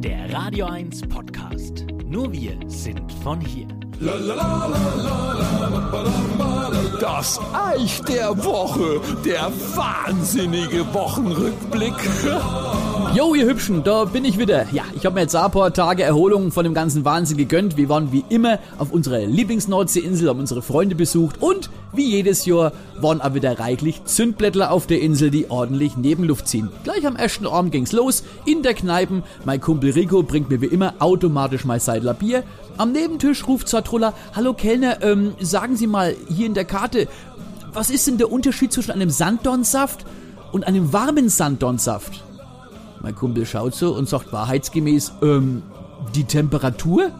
Der Radio 1 Podcast. Nur wir sind von hier. Das Eich der Woche, der wahnsinnige Wochenrückblick. Jo, ihr Hübschen, da bin ich wieder. Ja, ich habe mir jetzt ein paar Tage Erholung von dem ganzen Wahnsinn gegönnt. Wir waren wie immer auf unserer Lieblingsnordseeinsel, haben unsere Freunde besucht und wie jedes Jahr waren auch wieder reichlich Zündblättler auf der Insel, die ordentlich Nebenluft ziehen. Gleich am ersten Abend ging's los, in der Kneipen. Mein Kumpel Rico bringt mir wie immer automatisch mein Seidler Bier. Am Nebentisch ruft Zartrulla, hallo Kellner, ähm, sagen Sie mal, hier in der Karte, was ist denn der Unterschied zwischen einem Sanddornsaft und einem warmen Sanddornsaft? Mein Kumpel schaut so und sagt wahrheitsgemäß, ähm, die Temperatur?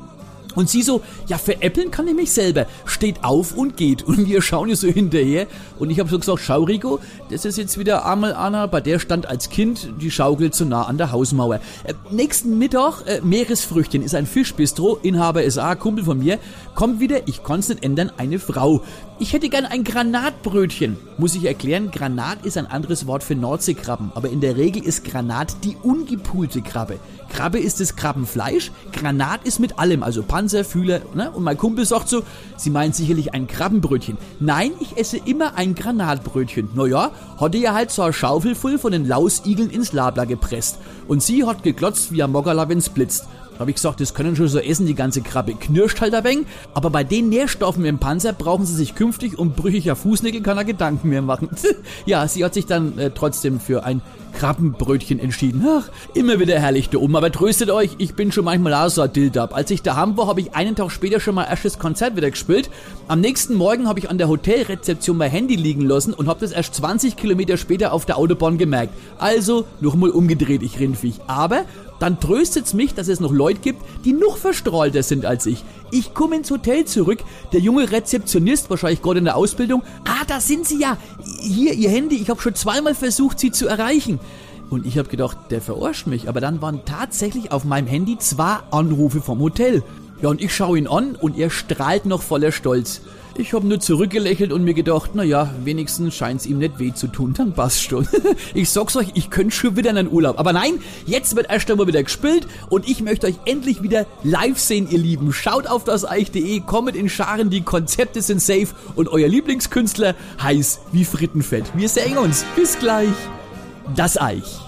Und sie so, ja, veräppeln kann ich mich selber. Steht auf und geht. Und wir schauen ihr so hinterher. Und ich habe so gesagt, schau Rico, das ist jetzt wieder einmal Anna, bei der stand als Kind die Schaukel zu nah an der Hausmauer. Äh, nächsten Mittag, äh, Meeresfrüchtchen ist ein Fischbistro, Inhaber ist A, Kumpel von mir, kommt wieder, ich kann's nicht ändern, eine Frau. Ich hätte gern ein Granatbrötchen. Muss ich erklären, Granat ist ein anderes Wort für Nordseekrabben, aber in der Regel ist Granat die ungepulte Krabbe. Krabbe ist das Krabbenfleisch, Granat ist mit allem, also Panzer, Fühler, ne? Und mein Kumpel sagt so, sie meint sicherlich ein Krabbenbrötchen. Nein, ich esse immer ein Granatbrötchen. Naja, hatte ja halt so eine Schaufel voll von den Lausigeln ins Labla gepresst. Und sie hat geglotzt wie ein Moggerla, wenn's blitzt. Habe ich gesagt, das können schon so essen, die ganze Krabbe. Knirscht halt ein wenig, aber bei den Nährstoffen im Panzer brauchen sie sich künftig um brüchiger Fußnägel keiner Gedanken mehr machen. ja, sie hat sich dann äh, trotzdem für ein Krabbenbrötchen entschieden. Ach, immer wieder herrlich da oben. Aber tröstet euch, ich bin schon manchmal auch so ein Dildab. Als ich daheim war, habe ich einen Tag später schon mal erstes Konzert wieder gespielt. Am nächsten Morgen habe ich an der Hotelrezeption mein Handy liegen lassen und habe das erst 20 Kilometer später auf der Autobahn gemerkt. Also, nochmal umgedreht, ich Rindviech. Aber dann tröstet's mich, dass es noch Leute gibt, die noch verstrahlter sind als ich. Ich komme ins Hotel zurück, der junge Rezeptionist, wahrscheinlich gerade in der Ausbildung, ah, da sind Sie ja. Hier, Ihr Handy, ich habe schon zweimal versucht, Sie zu erreichen. Und ich habe gedacht, der verarscht mich, aber dann waren tatsächlich auf meinem Handy zwei Anrufe vom Hotel. Ja, und ich schaue ihn an und er strahlt noch voller Stolz. Ich habe nur zurückgelächelt und mir gedacht, naja, wenigstens scheint's ihm nicht weh zu tun, dann passt schon. ich sag's euch, ich könnte schon wieder in den Urlaub. Aber nein, jetzt wird erst einmal wieder gespielt und ich möchte euch endlich wieder live sehen, ihr Lieben. Schaut auf das Eich.de, kommt in Scharen, die Konzepte sind safe und euer Lieblingskünstler heiß wie Frittenfett. Wir sehen uns. Bis gleich. Das Eich.